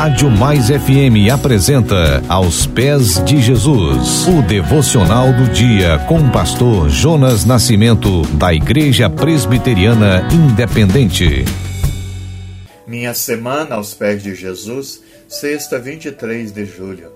Rádio Mais FM apresenta Aos Pés de Jesus, o devocional do dia com o pastor Jonas Nascimento, da Igreja Presbiteriana Independente. Minha semana aos pés de Jesus, sexta 23 de julho.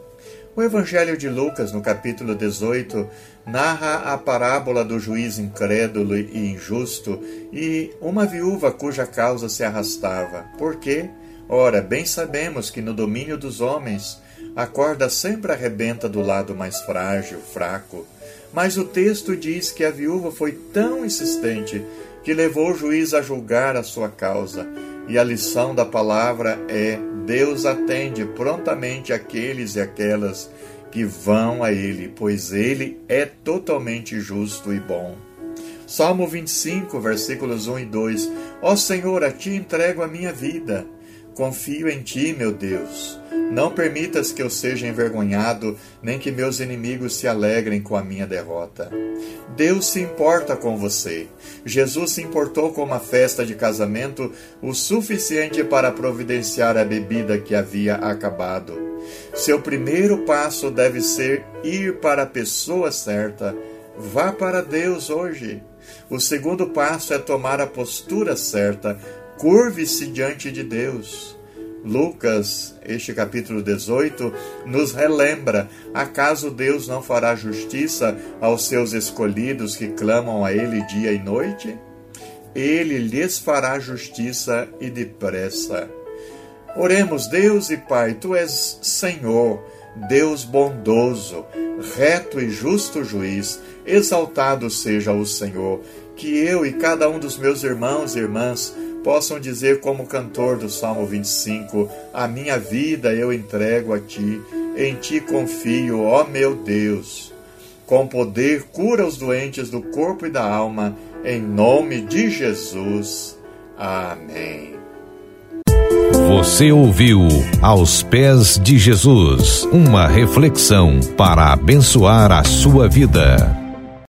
O Evangelho de Lucas, no capítulo 18, narra a parábola do juiz incrédulo e injusto e uma viúva cuja causa se arrastava. Por quê? Ora, bem sabemos que no domínio dos homens a corda sempre arrebenta do lado mais frágil, fraco. Mas o texto diz que a viúva foi tão insistente que levou o juiz a julgar a sua causa. E a lição da palavra é: Deus atende prontamente aqueles e aquelas que vão a Ele, pois Ele é totalmente justo e bom. Salmo 25, versículos 1 e 2: Ó Senhor, a Ti entrego a minha vida. Confio em Ti, meu Deus. Não permitas que eu seja envergonhado, nem que meus inimigos se alegrem com a minha derrota. Deus se importa com você. Jesus se importou com uma festa de casamento o suficiente para providenciar a bebida que havia acabado. Seu primeiro passo deve ser ir para a pessoa certa. Vá para Deus hoje. O segundo passo é tomar a postura certa. Curve-se diante de Deus. Lucas, este capítulo 18, nos relembra: acaso Deus não fará justiça aos seus escolhidos que clamam a Ele dia e noite? Ele lhes fará justiça e depressa. Oremos, Deus e Pai, Tu és Senhor, Deus bondoso, reto e justo juiz, exaltado seja o Senhor, que eu e cada um dos meus irmãos e irmãs possam dizer, como cantor do Salmo 25: A minha vida eu entrego a ti, em ti confio, ó meu Deus. Com poder, cura os doentes do corpo e da alma, em nome de Jesus. Amém. Você ouviu Aos Pés de Jesus uma reflexão para abençoar a sua vida.